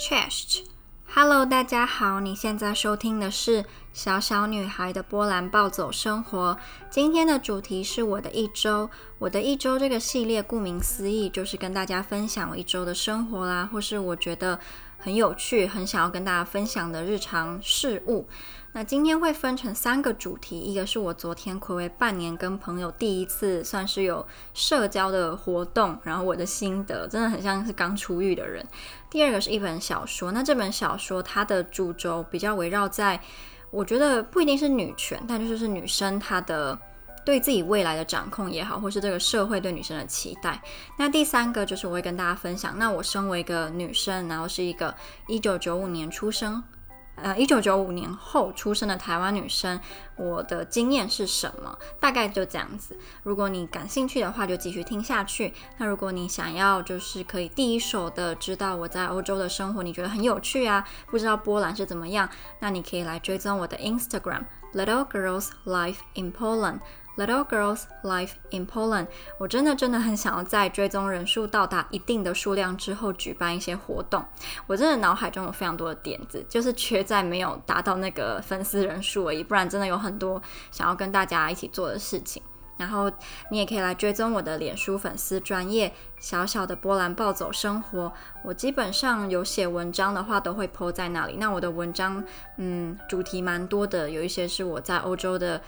Chest，Hello，大家好，你现在收听的是小小女孩的波兰暴走生活。今天的主题是我的一周，我的一周这个系列，顾名思义就是跟大家分享我一周的生活啦，或是我觉得很有趣、很想要跟大家分享的日常事物。那今天会分成三个主题，一个是我昨天睽违半年跟朋友第一次算是有社交的活动，然后我的心得真的很像是刚出狱的人。第二个是一本小说，那这本小说它的主轴比较围绕在，我觉得不一定是女权，但就是是女生她的对自己未来的掌控也好，或是这个社会对女生的期待。那第三个就是我会跟大家分享，那我身为一个女生，然后是一个一九九五年出生。呃，一九九五年后出生的台湾女生，我的经验是什么？大概就这样子。如果你感兴趣的话，就继续听下去。那如果你想要就是可以第一手的知道我在欧洲的生活，你觉得很有趣啊，不知道波兰是怎么样，那你可以来追踪我的 Instagram Little Girls Life in Poland。Little Girls Life in Poland，我真的真的很想要在追踪人数到达一定的数量之后举办一些活动。我真的脑海中有非常多的点子，就是缺在没有达到那个粉丝人数而已。不然真的有很多想要跟大家一起做的事情。然后你也可以来追踪我的脸书粉丝专业小小的波兰暴走生活。我基本上有写文章的话都会 po 在那里。那我的文章嗯主题蛮多的，有一些是我在欧洲的。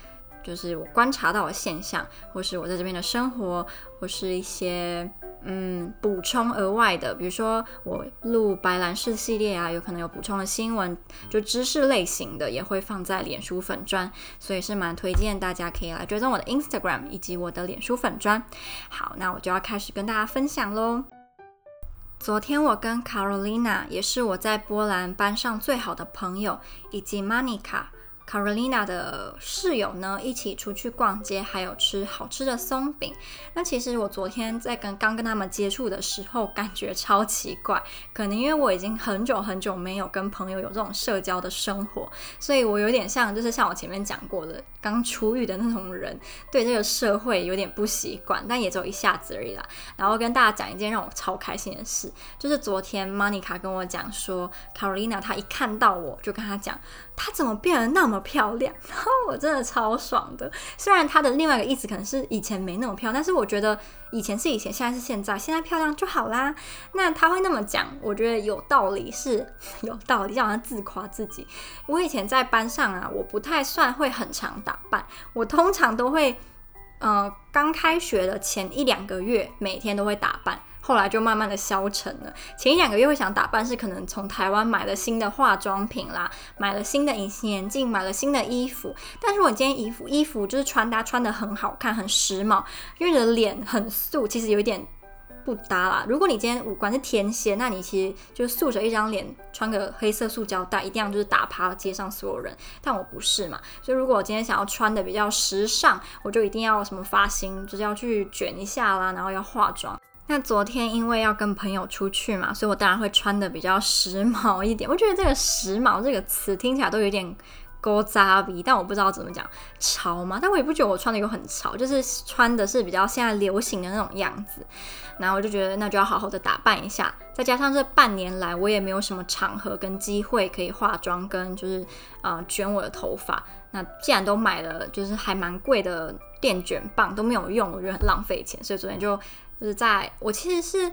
就是我观察到的现象，或是我在这边的生活，或是一些嗯补充额外的，比如说我录白兰氏系列啊，有可能有补充的新闻，就知识类型的也会放在脸书粉砖，所以是蛮推荐大家可以来追踪我的 Instagram 以及我的脸书粉砖。好，那我就要开始跟大家分享喽。昨天我跟 Carolina，也是我在波兰班上最好的朋友，以及 Monica。Carolina 的室友呢，一起出去逛街，还有吃好吃的松饼。那其实我昨天在跟刚跟他们接触的时候，感觉超奇怪，可能因为我已经很久很久没有跟朋友有这种社交的生活，所以我有点像，就是像我前面讲过的，刚出狱的那种人，对这个社会有点不习惯，但也只有一下子而已啦。然后跟大家讲一件让我超开心的事，就是昨天 Monica 跟我讲说，Carolina 她一看到我就跟她讲。她怎么变得那么么漂亮？然后我真的超爽的。虽然他的另外一个意思可能是以前没那么漂亮，但是我觉得以前是以前，现在是现在，现在漂亮就好啦。那他会那么讲，我觉得有道理，是有道理，好像自夸自己。我以前在班上啊，我不太算会很常打扮，我通常都会，呃，刚开学的前一两个月，每天都会打扮。后来就慢慢的消沉了。前一两个月会想打扮，是可能从台湾买了新的化妆品啦，买了新的隐形眼镜，买了新的衣服。但是我今天衣服衣服就是穿搭穿的很好看，很时髦，因为你的脸很素，其实有一点不搭啦。如果你今天五官是天蝎，那你其实就素着一张脸，穿个黑色塑胶袋，一定要就是打趴街上所有人。但我不是嘛，所以如果我今天想要穿的比较时尚，我就一定要什么发型，就是要去卷一下啦，然后要化妆。那昨天因为要跟朋友出去嘛，所以我当然会穿的比较时髦一点。我觉得这个“时髦”这个词听起来都有点古早味，但我不知道怎么讲潮嘛。但我也不觉得我穿的有很潮，就是穿的是比较现在流行的那种样子。然后我就觉得那就要好好的打扮一下。再加上这半年来我也没有什么场合跟机会可以化妆跟就是呃卷我的头发。那既然都买了，就是还蛮贵的电卷棒都没有用，我觉得很浪费钱，所以昨天就。就是在我其实是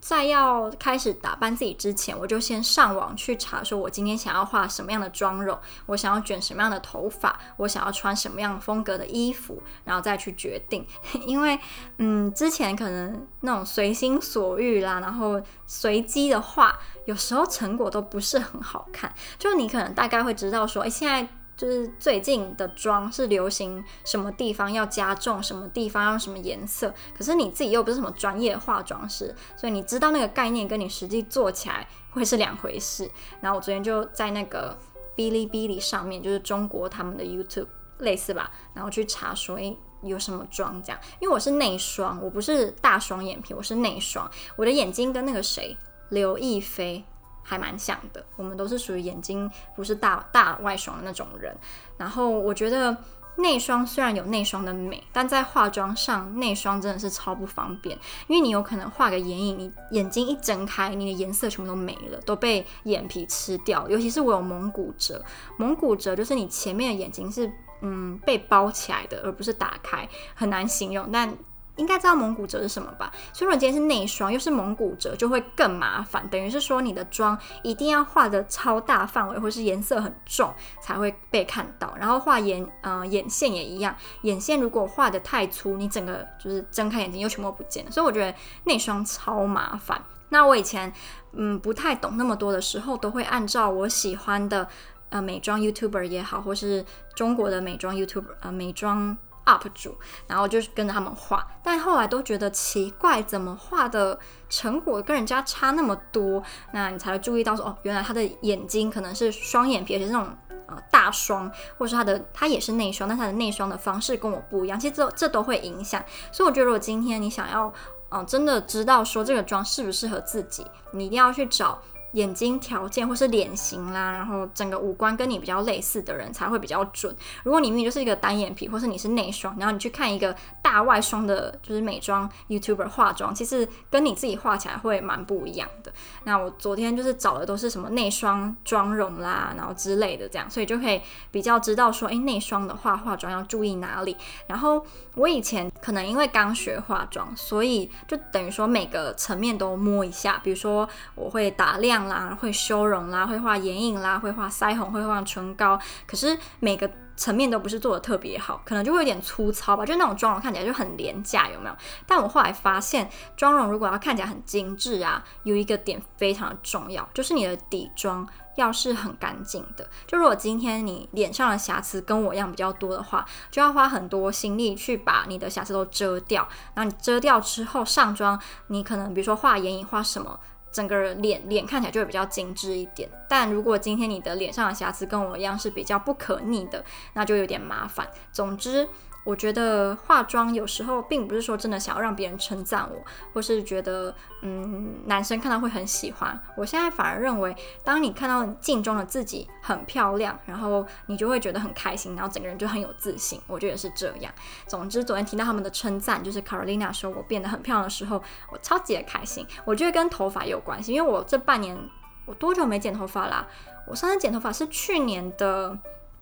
在要开始打扮自己之前，我就先上网去查，说我今天想要画什么样的妆容，我想要卷什么样的头发，我想要穿什么样风格的衣服，然后再去决定。因为嗯，之前可能那种随心所欲啦，然后随机的画，有时候成果都不是很好看。就你可能大概会知道说，诶，现在。就是最近的妆是流行什么地方要加重，什么地方要什么颜色，可是你自己又不是什么专业化妆师，所以你知道那个概念跟你实际做起来会是两回事。然后我昨天就在那个哔哩哔哩上面，就是中国他们的 YouTube 类似吧，然后去查说，诶，有什么妆这样？因为我是内双，我不是大双眼皮，我是内双，我的眼睛跟那个谁刘亦菲。还蛮像的，我们都是属于眼睛不是大大外双的那种人。然后我觉得内双虽然有内双的美，但在化妆上内双真的是超不方便，因为你有可能画个眼影，你眼睛一睁开，你的颜色全部都没了，都被眼皮吃掉。尤其是我有蒙古褶，蒙古褶就是你前面的眼睛是嗯被包起来的，而不是打开，很难形容，但。应该知道蒙古褶是什么吧？所以如果今天是内双，又是蒙古褶，就会更麻烦。等于是说，你的妆一定要画的超大范围，或是颜色很重，才会被看到。然后画眼，呃，眼线也一样。眼线如果画的太粗，你整个就是睁开眼睛又全部不见了。所以我觉得内双超麻烦。那我以前嗯不太懂那么多的时候，都会按照我喜欢的呃美妆 YouTuber 也好，或是中国的美妆 YouTuber 呃美妆。UP 主，然后就是跟着他们画，但后来都觉得奇怪，怎么画的成果跟人家差那么多？那你才会注意到说，哦，原来他的眼睛可能是双眼皮，而且是那种呃大双，或是他的他也是内双，但他的内双的方式跟我不一样。其实这这都会影响，所以我觉得如果今天你想要，嗯、真的知道说这个妆适不适合自己，你一定要去找。眼睛条件或是脸型啦，然后整个五官跟你比较类似的人才会比较准。如果你明明就是一个单眼皮，或是你是内双，然后你去看一个大外双的，就是美妆 YouTuber 化妆，其实跟你自己画起来会蛮不一样的。那我昨天就是找的都是什么内双妆容啦，然后之类的这样，所以就可以比较知道说，诶，内双的话化妆要注意哪里。然后我以前可能因为刚学化妆，所以就等于说每个层面都摸一下，比如说我会打亮。啦，会修容啦，会画眼影啦，会画腮红，会画唇膏。可是每个层面都不是做的特别好，可能就会有点粗糙吧，就那种妆容看起来就很廉价，有没有？但我后来发现，妆容如果要看起来很精致啊，有一个点非常重要，就是你的底妆要是很干净的。就如果今天你脸上的瑕疵跟我一样比较多的话，就要花很多心力去把你的瑕疵都遮掉。然后你遮掉之后上妆，你可能比如说画眼影画什么。整个脸脸看起来就会比较精致一点，但如果今天你的脸上的瑕疵跟我一样是比较不可逆的，那就有点麻烦。总之。我觉得化妆有时候并不是说真的想要让别人称赞我，或是觉得嗯男生看到会很喜欢。我现在反而认为，当你看到镜中的自己很漂亮，然后你就会觉得很开心，然后整个人就很有自信。我觉得是这样。总之，昨天听到他们的称赞，就是 Carolina 说我变得很漂亮的时候，我超级的开心。我觉得跟头发有关系，因为我这半年我多久没剪头发啦？我上次剪头发是去年的。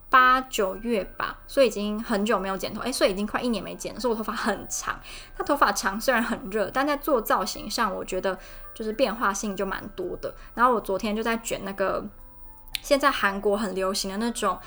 八九月吧，所以已经很久没有剪头，诶，所以已经快一年没剪了。所以我头发很长，它头发长虽然很热，但在做造型上，我觉得就是变化性就蛮多的。然后我昨天就在卷那个现在韩国很流行的那种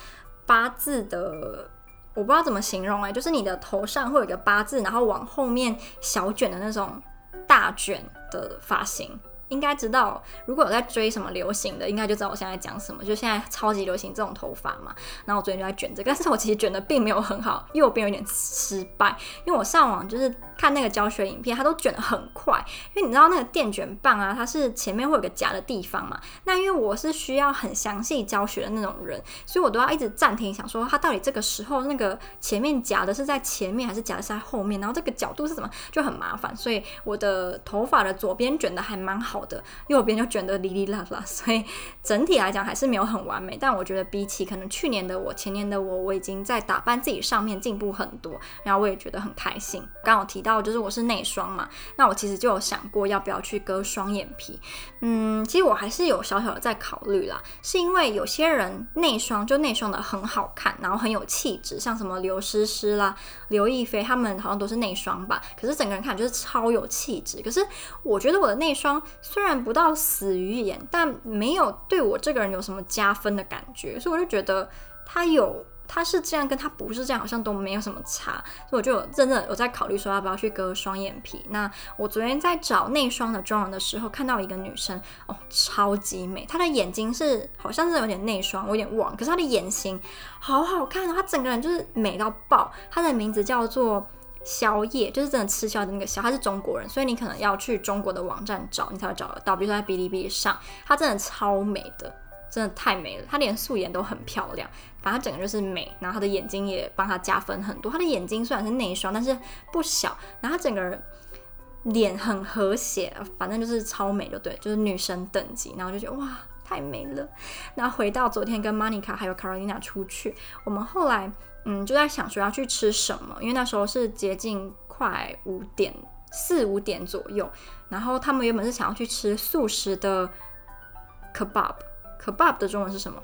八字的，我不知道怎么形容诶，就是你的头上会有一个八字，然后往后面小卷的那种大卷的发型。应该知道，如果有在追什么流行的，应该就知道我现在讲什么。就现在超级流行这种头发嘛，然后我昨天就在卷这个，但是我其实卷的并没有很好，右边有点失败，因为我上网就是。看那个教学影片，它都卷的很快，因为你知道那个电卷棒啊，它是前面会有个夹的地方嘛。那因为我是需要很详细教学的那种人，所以我都要一直暂停，想说它到底这个时候那个前面夹的是在前面还是夹的是在后面，然后这个角度是怎么，就很麻烦。所以我的头发的左边卷的还蛮好的，右边就卷得哩哩啦啦，所以整体来讲还是没有很完美。但我觉得比起可能去年的我、前年的我，我已经在打扮自己上面进步很多，然后我也觉得很开心。刚好提到。就是我是内双嘛，那我其实就有想过要不要去割双眼皮。嗯，其实我还是有小小的在考虑啦，是因为有些人内双就内双的很好看，然后很有气质，像什么刘诗诗啦、刘亦菲，他们好像都是内双吧，可是整个人看就是超有气质。可是我觉得我的内双虽然不到死鱼眼，但没有对我这个人有什么加分的感觉，所以我就觉得他有。他是这样，跟他不是这样，好像都没有什么差，所以我就真的有在考虑说要不要去割双眼皮。那我昨天在找内双的妆容的时候，看到一个女生哦，超级美，她的眼睛是好像是有点内双，我有点忘，可是她的眼型好好看哦，她整个人就是美到爆。她的名字叫做宵夜，就是真的吃宵的那个宵，她是中国人，所以你可能要去中国的网站找，你才会找得到。比如说在哔哩哔哩上，她真的超美的。真的太美了，她连素颜都很漂亮，反正她整个就是美，然后她的眼睛也帮她加分很多。她的眼睛虽然是内双，但是不小，然后她整个人脸很和谐，反正就是超美，就对，就是女神等级。然后就觉得哇，太美了。那回到昨天跟 Monica 还有 Carolina 出去，我们后来嗯，就在想说要去吃什么，因为那时候是接近快五点四五点左右，然后他们原本是想要去吃素食的 kebab，kebab 的中文是什么？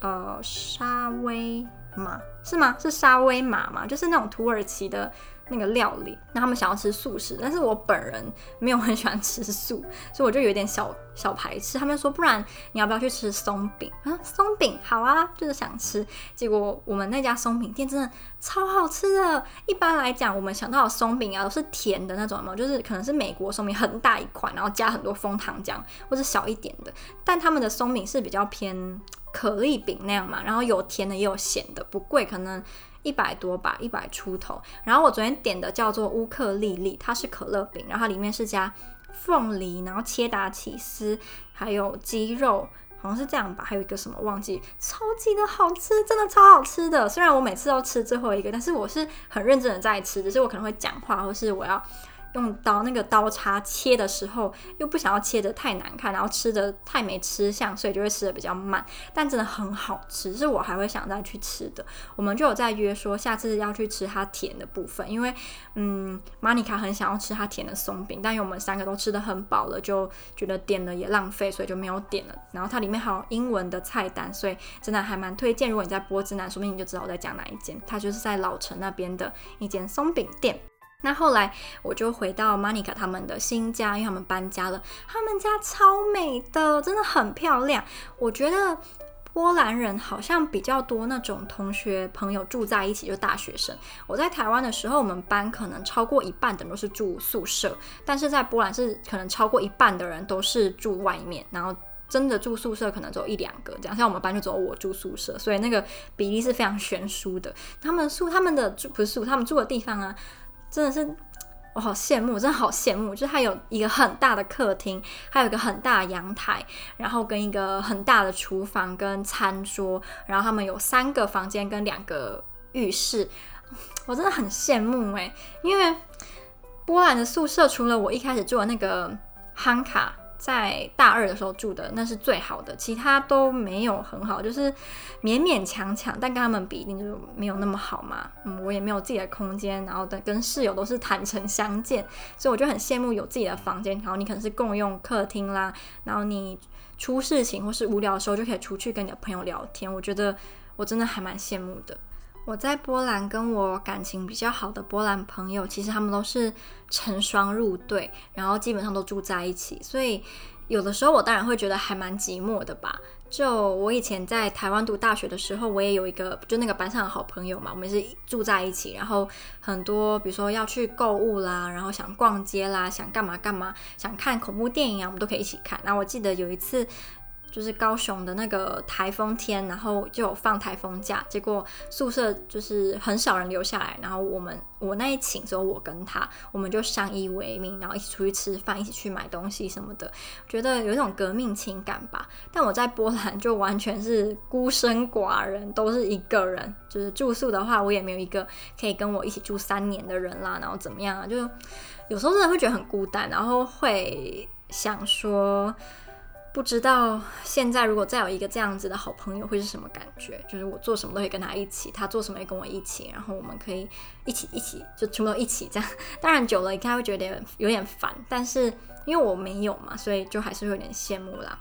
呃，沙威玛是吗？是沙威玛吗？就是那种土耳其的。那个料理，那他们想要吃素食，但是我本人没有很喜欢吃素，所以我就有点小小排斥。他们说，不然你要不要去吃松饼啊？松饼好啊，就是想吃。结果我们那家松饼店真的超好吃的。一般来讲，我们想到的松饼啊都是甜的那种嘛，就是可能是美国松饼很大一块，然后加很多枫糖浆，或者小一点的。但他们的松饼是比较偏可丽饼那样嘛，然后有甜的也有咸的，不贵，可能。一百多吧，一百出头。然后我昨天点的叫做乌克丽丽，它是可乐饼，然后它里面是加凤梨，然后切达起司，还有鸡肉，好像是这样吧。还有一个什么忘记，超级的好吃，真的超好吃的。虽然我每次都吃最后一个，但是我是很认真的在吃，只是我可能会讲话，或是我要。用刀那个刀叉切的时候，又不想要切得太难看，然后吃得太没吃相，所以就会吃得比较慢。但真的很好吃，是我还会想再去吃的。我们就有在约说下次要去吃它甜的部分，因为嗯，玛尼卡很想要吃它甜的松饼，但因为我们三个都吃得很饱了，就觉得点了也浪费，所以就没有点了。然后它里面还有英文的菜单，所以真的还蛮推荐。如果你在波兹南，说不定你就知道我在讲哪一间。它就是在老城那边的一间松饼店。那后来我就回到 Monica 他们的新家，因为他们搬家了。他们家超美的，真的很漂亮。我觉得波兰人好像比较多那种同学朋友住在一起，就大学生。我在台湾的时候，我们班可能超过一半的都是住宿舍，但是在波兰是可能超过一半的人都是住外面，然后真的住宿舍可能只有一两个这样。像我们班就只有我住宿舍，所以那个比例是非常悬殊的。他们住他们的住不是住他们住的地方啊。真的是 我好羡慕，真的好羡慕。就是它有一个很大的客厅，还有一个很大的阳台，然后跟一个很大的厨房跟餐桌，然后他们有三个房间跟两个浴室，我真的很羡慕诶，因为波兰的宿舍除了我一开始住的那个汉卡。在大二的时候住的那是最好的，其他都没有很好，就是勉勉强强，但跟他们比一定就没有那么好嘛。嗯，我也没有自己的空间，然后等跟室友都是坦诚相见，所以我就很羡慕有自己的房间。然后你可能是共用客厅啦，然后你出事情或是无聊的时候就可以出去跟你的朋友聊天。我觉得我真的还蛮羡慕的。我在波兰跟我感情比较好的波兰朋友，其实他们都是成双入对，然后基本上都住在一起，所以有的时候我当然会觉得还蛮寂寞的吧。就我以前在台湾读大学的时候，我也有一个就那个班上的好朋友嘛，我们是住在一起，然后很多比如说要去购物啦，然后想逛街啦，想干嘛干嘛，想看恐怖电影啊，我们都可以一起看。那我记得有一次。就是高雄的那个台风天，然后就有放台风假，结果宿舍就是很少人留下来，然后我们我那一寝只有我跟他，我们就相依为命，然后一起出去吃饭，一起去买东西什么的，觉得有一种革命情感吧。但我在波兰就完全是孤身寡人，都是一个人，就是住宿的话，我也没有一个可以跟我一起住三年的人啦，然后怎么样啊，就有时候真的会觉得很孤单，然后会想说。不知道现在如果再有一个这样子的好朋友会是什么感觉？就是我做什么都可以跟他一起，他做什么也跟我一起，然后我们可以一起一起就全部都一起这样。当然久了应该会觉得有点烦，但是因为我没有嘛，所以就还是会有点羡慕啦。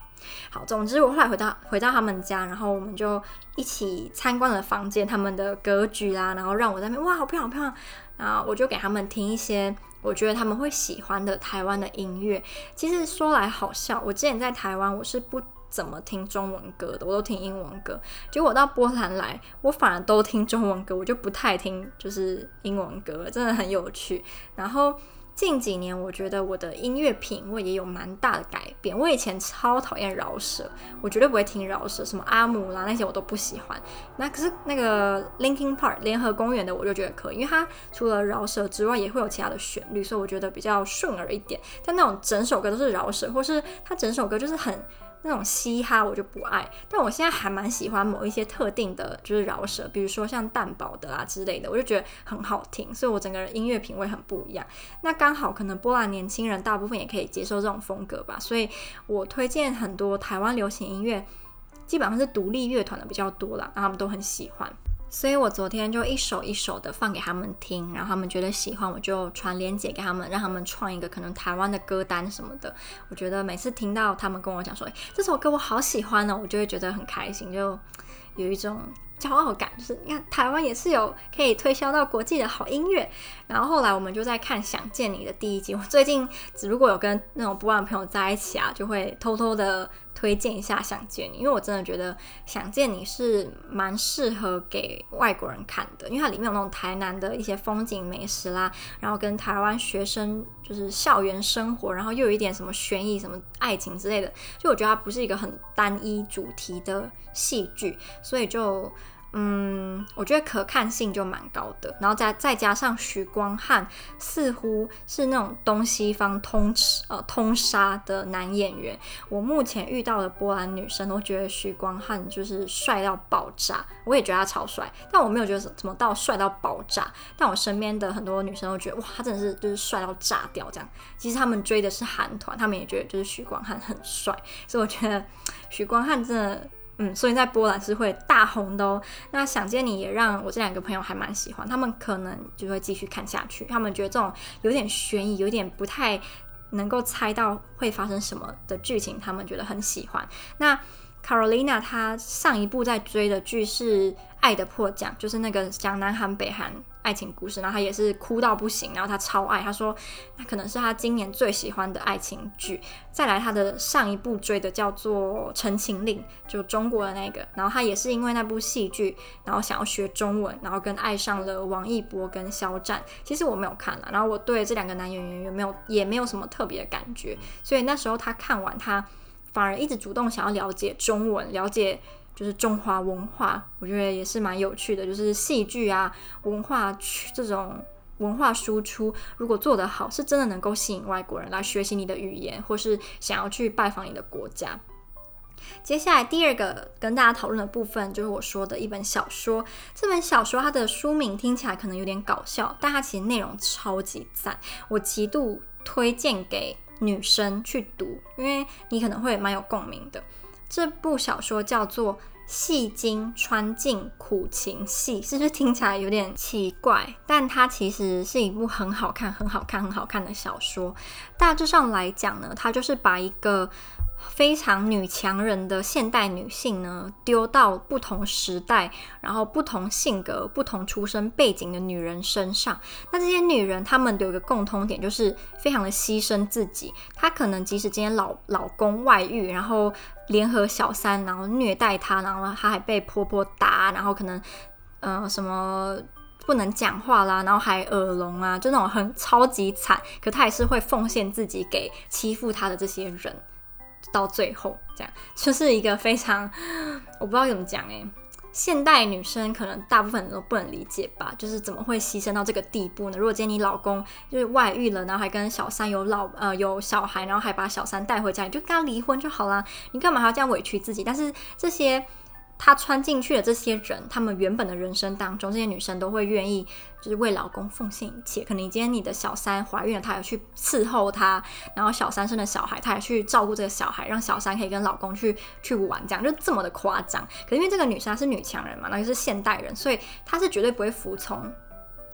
好，总之我后来回到回到他们家，然后我们就一起参观了房间，他们的格局啦，然后让我在那边哇，好漂亮，好漂亮。然后我就给他们听一些我觉得他们会喜欢的台湾的音乐。其实说来好笑，我之前在台湾我是不怎么听中文歌的，我都听英文歌。结果我到波兰来，我反而都听中文歌，我就不太听就是英文歌，真的很有趣。然后。近几年，我觉得我的音乐品味也有蛮大的改变。我以前超讨厌饶舌，我绝对不会听饶舌，什么阿姆啦那些我都不喜欢。那可是那个 Linkin Park 联合公园的，我就觉得可以，因为它除了饶舌之外，也会有其他的旋律，所以我觉得比较顺耳一点。但那种整首歌都是饶舌，或是它整首歌就是很。那种嘻哈我就不爱，但我现在还蛮喜欢某一些特定的，就是饶舌，比如说像蛋堡的啊之类的，我就觉得很好听，所以我整个人音乐品味很不一样。那刚好可能波兰年轻人大部分也可以接受这种风格吧，所以我推荐很多台湾流行音乐，基本上是独立乐团的比较多啦，然后他们都很喜欢。所以我昨天就一首一首的放给他们听，然后他们觉得喜欢，我就传链接给他们，让他们创一个可能台湾的歌单什么的。我觉得每次听到他们跟我讲说，这首歌我好喜欢呢，我就会觉得很开心，就有一种。骄傲感就是，你看台湾也是有可以推销到国际的好音乐。然后后来我们就在看《想见你》的第一集。我最近如果有跟那种波兰朋友在一起啊，就会偷偷的推荐一下《想见你》，因为我真的觉得《想见你》是蛮适合给外国人看的，因为它里面有那种台南的一些风景美食啦，然后跟台湾学生就是校园生活，然后又有一点什么悬疑、什么爱情之类的，就我觉得它不是一个很单一主题的戏剧，所以就。嗯，我觉得可看性就蛮高的，然后再再加上许光汉似乎是那种东西方通吃呃通杀的男演员。我目前遇到的波兰女生都觉得许光汉就是帅到爆炸，我也觉得他超帅，但我没有觉得怎么到帅到爆炸。但我身边的很多女生都觉得哇，他真的是就是帅到炸掉这样。其实他们追的是韩团，他们也觉得就是许光汉很帅，所以我觉得许光汉真的。嗯，所以在波兰是会大红的哦。那想见你也让我这两个朋友还蛮喜欢，他们可能就会继续看下去。他们觉得这种有点悬疑、有点不太能够猜到会发生什么的剧情，他们觉得很喜欢。那 Carolina 她上一部在追的剧是《爱的迫降》，就是那个讲南韩北韩。爱情故事，然后他也是哭到不行，然后他超爱，他说那可能是他今年最喜欢的爱情剧。再来他的上一部追的叫做《陈情令》，就中国的那个，然后他也是因为那部戏剧，然后想要学中文，然后跟爱上了王一博跟肖战。其实我没有看了，然后我对这两个男演员也没有也没有什么特别的感觉，所以那时候他看完，他反而一直主动想要了解中文，了解。就是中华文化，我觉得也是蛮有趣的。就是戏剧啊，文化这种文化输出，如果做得好，是真的能够吸引外国人来学习你的语言，或是想要去拜访你的国家。接下来第二个跟大家讨论的部分，就是我说的一本小说。这本小说它的书名听起来可能有点搞笑，但它其实内容超级赞，我极度推荐给女生去读，因为你可能会蛮有共鸣的。这部小说叫做《戏精穿进苦情戏》，是不是听起来有点奇怪？但它其实是一部很好看、很好看、很好看的小说。大致上来讲呢，它就是把一个非常女强人的现代女性呢，丢到不同时代，然后不同性格、不同出身背景的女人身上。那这些女人，她们都有一个共通点，就是非常的牺牲自己。她可能即使今天老老公外遇，然后联合小三，然后虐待她，然后她还被婆婆打，然后可能呃什么不能讲话啦，然后还耳聋啊，就那种很超级惨。可她还是会奉献自己给欺负她的这些人。到最后，这样就是一个非常，我不知道怎么讲诶，现代女生可能大部分人都不能理解吧，就是怎么会牺牲到这个地步呢？如果今天你老公就是外遇了，然后还跟小三有老呃有小孩，然后还把小三带回家，你就跟他离婚就好啦，你干嘛还要这样委屈自己？但是这些。她穿进去的这些人，他们原本的人生当中，这些女生都会愿意，就是为老公奉献一切。可能今天你的小三怀孕了，她也去伺候她，然后小三生了小孩，她也去照顾这个小孩，让小三可以跟老公去去玩，这样就这么的夸张。可是因为这个女生她是女强人嘛，那就是现代人，所以她是绝对不会服从。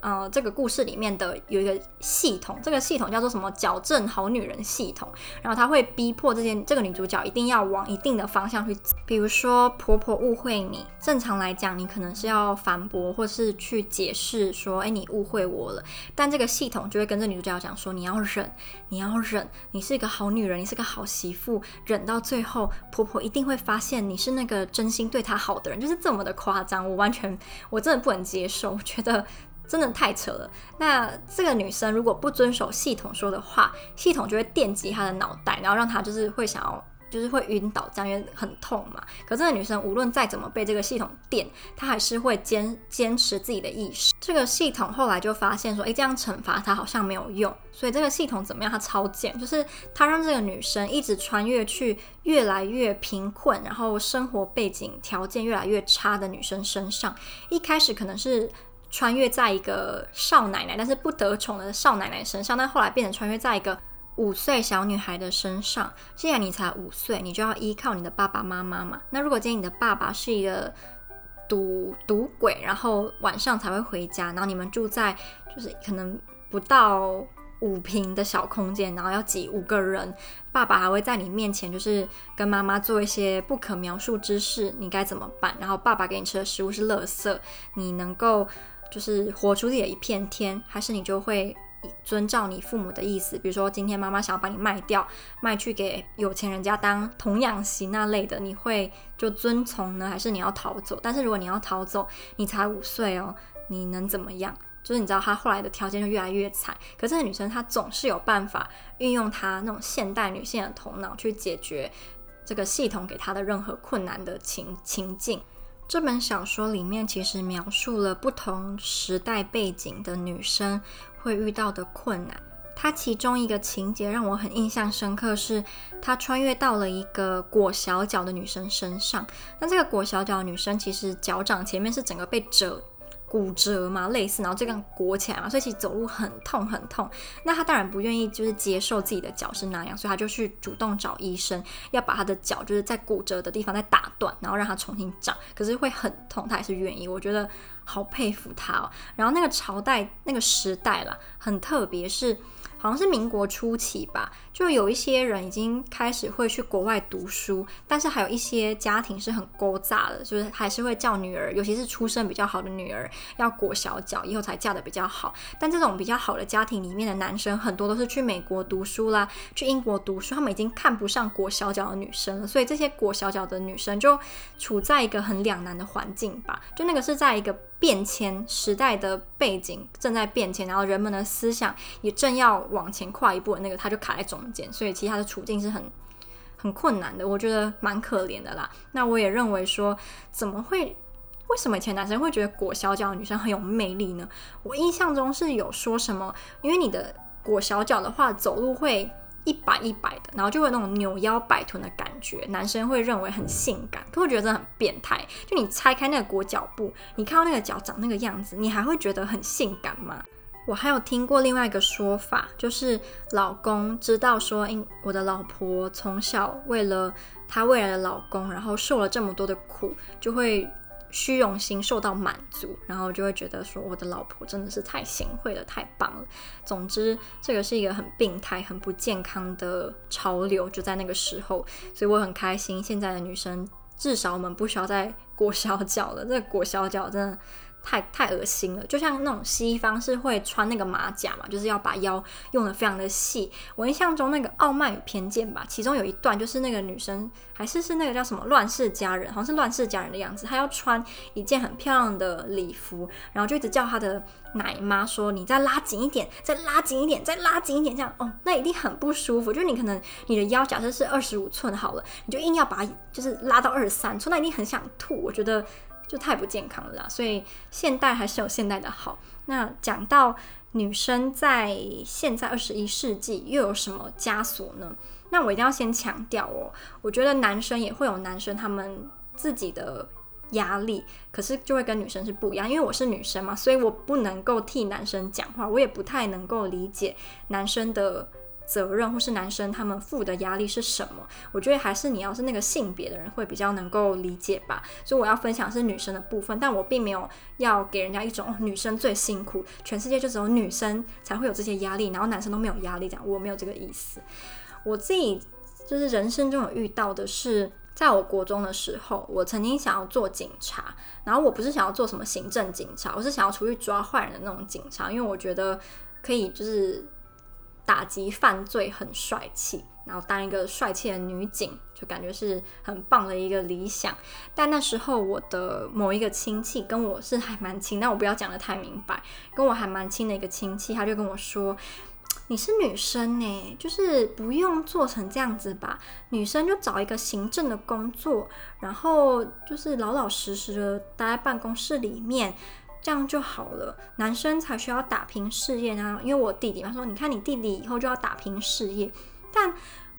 呃，这个故事里面的有一个系统，这个系统叫做什么？矫正好女人系统。然后他会逼迫这些这个女主角一定要往一定的方向去。比如说婆婆误会你，正常来讲你可能是要反驳或是去解释说，哎，你误会我了。但这个系统就会跟这女主角讲说，你要忍，你要忍，你是一个好女人，你是个好媳妇，忍到最后，婆婆一定会发现你是那个真心对她好的人，就是这么的夸张。我完全，我真的不能接受，我觉得。真的太扯了。那这个女生如果不遵守系统说的话，系统就会电击她的脑袋，然后让她就是会想要，就是会晕倒，这样很痛嘛。可这个女生无论再怎么被这个系统电，她还是会坚坚持自己的意识。这个系统后来就发现说，诶，这样惩罚她好像没有用。所以这个系统怎么样？它超贱，就是它让这个女生一直穿越去越来越贫困，然后生活背景条件越来越差的女生身上。一开始可能是。穿越在一个少奶奶，但是不得宠的少奶奶身上，但后来变成穿越在一个五岁小女孩的身上。既然你才五岁，你就要依靠你的爸爸妈妈嘛。那如果今天你的爸爸是一个赌赌鬼，然后晚上才会回家，然后你们住在就是可能不到五平的小空间，然后要挤五个人，爸爸还会在你面前就是跟妈妈做一些不可描述之事，你该怎么办？然后爸爸给你吃的食物是垃圾，你能够就是活出自己的一片天，还是你就会？遵照你父母的意思，比如说今天妈妈想要把你卖掉，卖去给有钱人家当童养媳那类的，你会就遵从呢，还是你要逃走？但是如果你要逃走，你才五岁哦，你能怎么样？就是你知道她后来的条件就越来越惨，可是女生她总是有办法运用她那种现代女性的头脑去解决这个系统给她的任何困难的情情境。这本小说里面其实描述了不同时代背景的女生会遇到的困难。它其中一个情节让我很印象深刻，是她穿越到了一个裹小脚的女生身上。那这个裹小脚女生其实脚掌前面是整个被褶。骨折嘛，类似，然后这样裹起来嘛，所以其实走路很痛很痛。那他当然不愿意，就是接受自己的脚是那样，所以他就去主动找医生，要把他的脚就是在骨折的地方再打断，然后让他重新长。可是会很痛，他还是愿意。我觉得好佩服他哦。然后那个朝代、那个时代啦，很特别，是。好像是民国初期吧，就有一些人已经开始会去国外读书，但是还有一些家庭是很勾诈的，就是还是会叫女儿，尤其是出身比较好的女儿，要裹小脚，以后才嫁的比较好。但这种比较好的家庭里面的男生，很多都是去美国读书啦，去英国读书，他们已经看不上裹小脚的女生了，所以这些裹小脚的女生就处在一个很两难的环境吧，就那个是在一个。变迁时代的背景正在变迁，然后人们的思想也正要往前跨一步的那个，他就卡在中所以其他的处境是很很困难的，我觉得蛮可怜的啦。那我也认为说，怎么会？为什么以前男生会觉得裹小脚的女生很有魅力呢？我印象中是有说什么，因为你的裹小脚的话，走路会。一摆一摆的，然后就会有那种扭腰摆臀的感觉，男生会认为很性感，可我觉得真的很变态。就你拆开那个裹脚布，你看到那个脚长那个样子，你还会觉得很性感吗？我还有听过另外一个说法，就是老公知道说，因我的老婆从小为了她未来的老公，然后受了这么多的苦，就会。虚荣心受到满足，然后就会觉得说，我的老婆真的是太贤惠了，太棒了。总之，这个是一个很病态、很不健康的潮流，就在那个时候，所以我很开心。现在的女生，至少我们不需要再裹小脚了。这裹小脚真的。太太恶心了，就像那种西方是会穿那个马甲嘛，就是要把腰用得非常的细。我印象中那个《傲慢与偏见》吧，其中有一段就是那个女生，还是是那个叫什么《乱世佳人》，好像是《乱世佳人》的样子，她要穿一件很漂亮的礼服，然后就一直叫她的奶妈说：“你再拉紧一点，再拉紧一点，再拉紧一点。”这样哦，那一定很不舒服。就是你可能你的腰假设是二十五寸好了，你就硬要把就是拉到二十三寸，那一定很想吐。我觉得。就太不健康了啦，所以现代还是有现代的好。那讲到女生在现在二十一世纪又有什么枷锁呢？那我一定要先强调哦，我觉得男生也会有男生他们自己的压力，可是就会跟女生是不一样，因为我是女生嘛，所以我不能够替男生讲话，我也不太能够理解男生的。责任或是男生他们负的压力是什么？我觉得还是你要是那个性别的人会比较能够理解吧。所以我要分享是女生的部分，但我并没有要给人家一种、女生最辛苦，全世界就只有女生才会有这些压力，然后男生都没有压力，这样我没有这个意思。我自己就是人生中有遇到的是，在我国中的时候，我曾经想要做警察，然后我不是想要做什么行政警察，我是想要出去抓坏人的那种警察，因为我觉得可以就是。打击犯罪很帅气，然后当一个帅气的女警，就感觉是很棒的一个理想。但那时候我的某一个亲戚跟我是还蛮亲，但我不要讲得太明白，跟我还蛮亲的一个亲戚，他就跟我说：“你是女生呢，就是不用做成这样子吧，女生就找一个行政的工作，然后就是老老实实的待在办公室里面。”这样就好了，男生才需要打拼事业呢。因为我弟弟嘛，说你看你弟弟以后就要打拼事业，但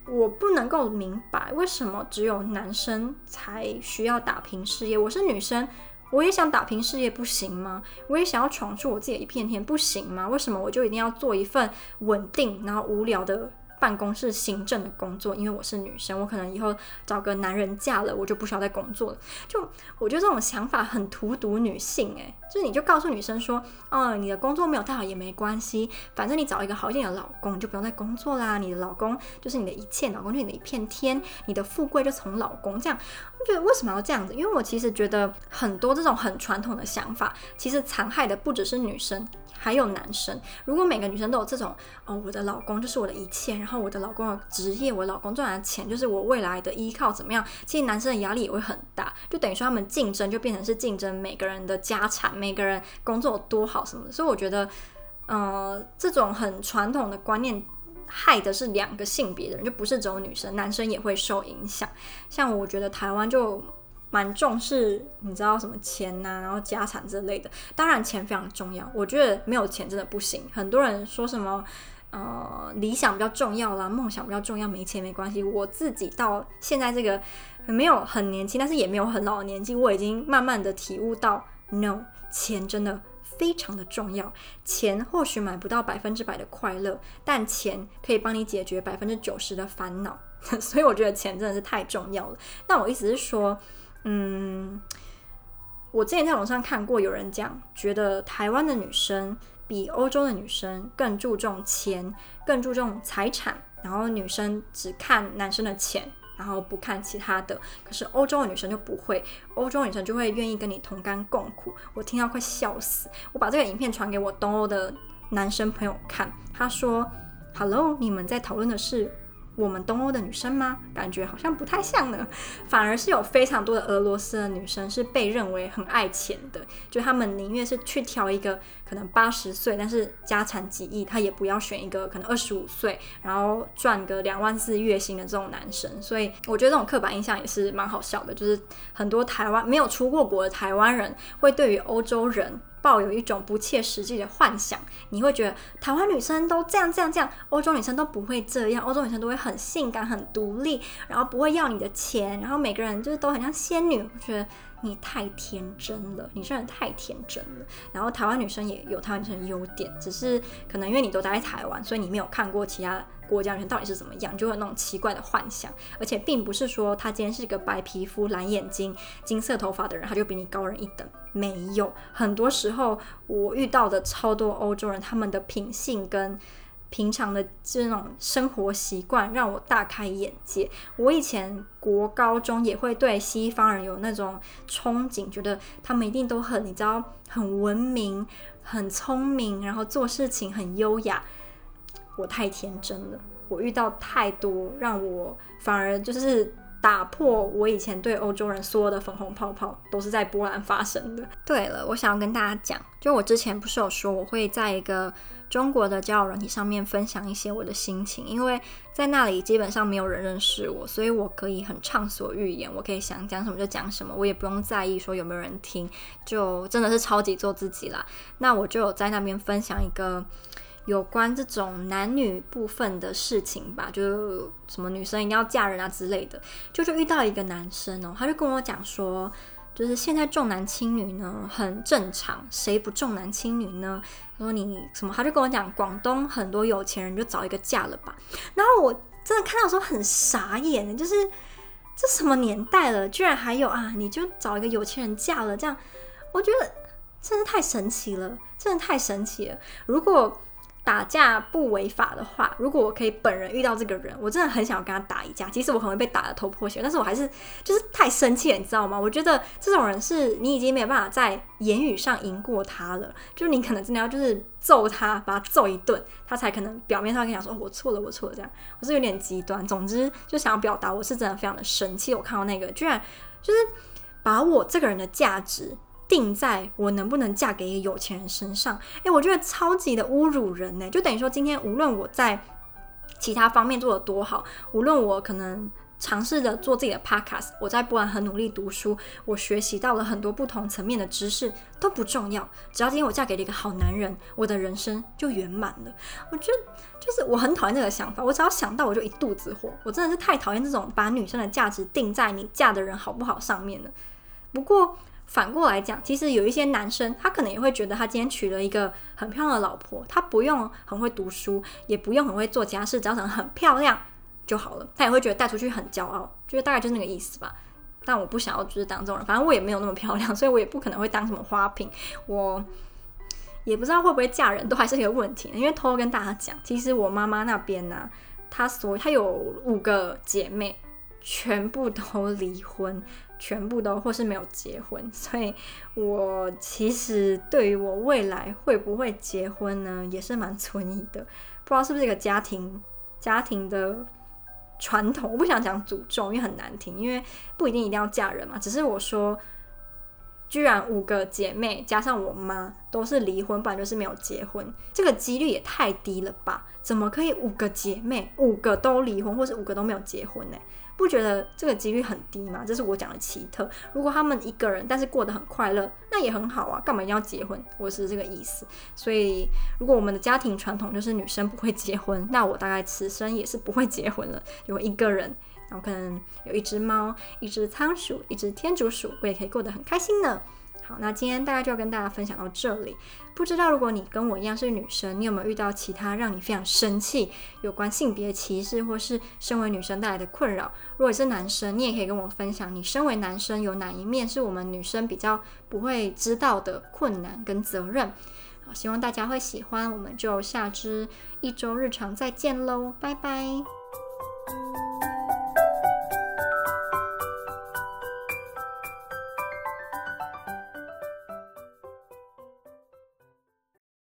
我不能够明白为什么只有男生才需要打拼事业。我是女生，我也想打拼事业，不行吗？我也想要闯出我自己的一片天，不行吗？为什么我就一定要做一份稳定然后无聊的办公室行政的工作，因为我是女生，我可能以后找个男人嫁了，我就不需要再工作了。就我觉得这种想法很荼毒女性，诶，就是你就告诉女生说，哦，你的工作没有太好也没关系，反正你找一个好一点的老公，你就不用再工作啦。你的老公就是你的一切，老公就是你的一片天，你的富贵就从老公这样。我觉得为什么要这样子？因为我其实觉得很多这种很传统的想法，其实残害的不只是女生。还有男生，如果每个女生都有这种哦，我的老公就是我的一切，然后我的老公的职业，我老公赚的钱就是我未来的依靠，怎么样？其实男生的压力也会很大，就等于说他们竞争就变成是竞争每个人的家产，每个人工作多好什么的。所以我觉得，呃，这种很传统的观念害的是两个性别的人，就不是只有女生，男生也会受影响。像我觉得台湾就。蛮重视，你知道什么钱呐、然后家产之类的。当然钱非常重要，我觉得没有钱真的不行。很多人说什么，呃，理想比较重要啦，梦想比较重要，没钱没关系。我自己到现在这个没有很年轻，但是也没有很老的年纪，我已经慢慢的体悟到，no，钱真的非常的重要。钱或许买不到百分之百的快乐，但钱可以帮你解决百分之九十的烦恼。所以我觉得钱真的是太重要了。那我意思是说。嗯，我之前在网上看过有人讲，觉得台湾的女生比欧洲的女生更注重钱，更注重财产，然后女生只看男生的钱，然后不看其他的。可是欧洲的女生就不会，欧洲女生就会愿意跟你同甘共苦。我听到快笑死，我把这个影片传给我东欧的男生朋友看，他说：“Hello，你们在讨论的是？”我们东欧的女生吗？感觉好像不太像呢，反而是有非常多的俄罗斯的女生是被认为很爱钱的，就他们宁愿是去挑一个可能八十岁，但是家产几亿，他也不要选一个可能二十五岁，然后赚个两万四月薪的这种男生。所以我觉得这种刻板印象也是蛮好笑的，就是很多台湾没有出过国的台湾人会对于欧洲人。抱有一种不切实际的幻想，你会觉得台湾女生都这样这样这样，欧洲女生都不会这样，欧洲女生都会很性感、很独立，然后不会要你的钱，然后每个人就是都很像仙女。我觉得你太天真了，你真的太天真了。然后台湾女生也有台湾女生的优点，只是可能因为你都待在台湾，所以你没有看过其他国家人到底是怎么样，就会有那种奇怪的幻想。而且并不是说他今天是个白皮肤、蓝眼睛、金色头发的人，他就比你高人一等。没有，很多时候我遇到的超多欧洲人，他们的品性跟平常的这种生活习惯让我大开眼界。我以前国高中也会对西方人有那种憧憬，觉得他们一定都很，你知道，很文明、很聪明，然后做事情很优雅。我太天真了，我遇到太多让我反而就是打破我以前对欧洲人所有的粉红泡泡，都是在波兰发生的。对了，我想要跟大家讲，就我之前不是有说我会在一个中国的交友软体上面分享一些我的心情，因为在那里基本上没有人认识我，所以我可以很畅所欲言，我可以想讲什么就讲什么，我也不用在意说有没有人听，就真的是超级做自己啦。那我就有在那边分享一个。有关这种男女部分的事情吧，就什么女生一定要嫁人啊之类的，就就遇到一个男生哦，他就跟我讲说，就是现在重男轻女呢很正常，谁不重男轻女呢？他说你什么，他就跟我讲，广东很多有钱人就找一个嫁了吧。然后我真的看到时候很傻眼，就是这什么年代了，居然还有啊，你就找一个有钱人嫁了这样，我觉得真的太神奇了，真的太神奇了。如果打架不违法的话，如果我可以本人遇到这个人，我真的很想要跟他打一架。即使我可能会被打得头破血，但是我还是就是太生气了，你知道吗？我觉得这种人是你已经没有办法在言语上赢过他了，就是你可能真的要就是揍他，把他揍一顿，他才可能表面上跟你讲说，哦，我错了，我错了这样。我是有点极端，总之就想要表达我是真的非常的生气。我看到那个居然就是把我这个人的价值。定在我能不能嫁给一个有钱人身上？诶，我觉得超级的侮辱人呢。就等于说，今天无论我在其他方面做得多好，无论我可能尝试着做自己的 podcast，我在波兰很努力读书，我学习到了很多不同层面的知识都不重要。只要今天我嫁给了一个好男人，我的人生就圆满了。我觉得就是我很讨厌这个想法，我只要想到我就一肚子火。我真的是太讨厌这种把女生的价值定在你嫁的人好不好上面了。不过。反过来讲，其实有一些男生，他可能也会觉得他今天娶了一个很漂亮的老婆，他不用很会读书，也不用很会做家事，只要长得很漂亮就好了。他也会觉得带出去很骄傲，就是大概就是那个意思吧。但我不想要就是当这种人，反正我也没有那么漂亮，所以我也不可能会当什么花瓶。我也不知道会不会嫁人，都还是一个问题。因为偷偷跟大家讲，其实我妈妈那边呢、她所她有五个姐妹，全部都离婚，全部都或是没有结婚。所以我其实对于我未来会不会结婚呢，也是蛮存疑的。不知道是不是一个家庭家庭的。传统，我不想讲诅咒，因为很难听，因为不一定一定要嫁人嘛。只是我说，居然五个姐妹加上我妈都是离婚，不然就是没有结婚，这个几率也太低了吧？怎么可以五个姐妹五个都离婚，或是五个都没有结婚呢？不觉得这个几率很低吗？这是我讲的奇特。如果他们一个人，但是过得很快乐，那也很好啊。干嘛一定要结婚？我是这个意思。所以，如果我们的家庭传统就是女生不会结婚，那我大概此生也是不会结婚了。有一个人，然后可能有一只猫、一只仓鼠、一只天竺鼠，我也可以过得很开心呢。好，那今天大概就跟大家分享到这里。不知道如果你跟我一样是女生，你有没有遇到其他让你非常生气有关性别歧视或是身为女生带来的困扰？如果是男生，你也可以跟我分享，你身为男生有哪一面是我们女生比较不会知道的困难跟责任？好，希望大家会喜欢，我们就下支一周日常再见喽，拜拜。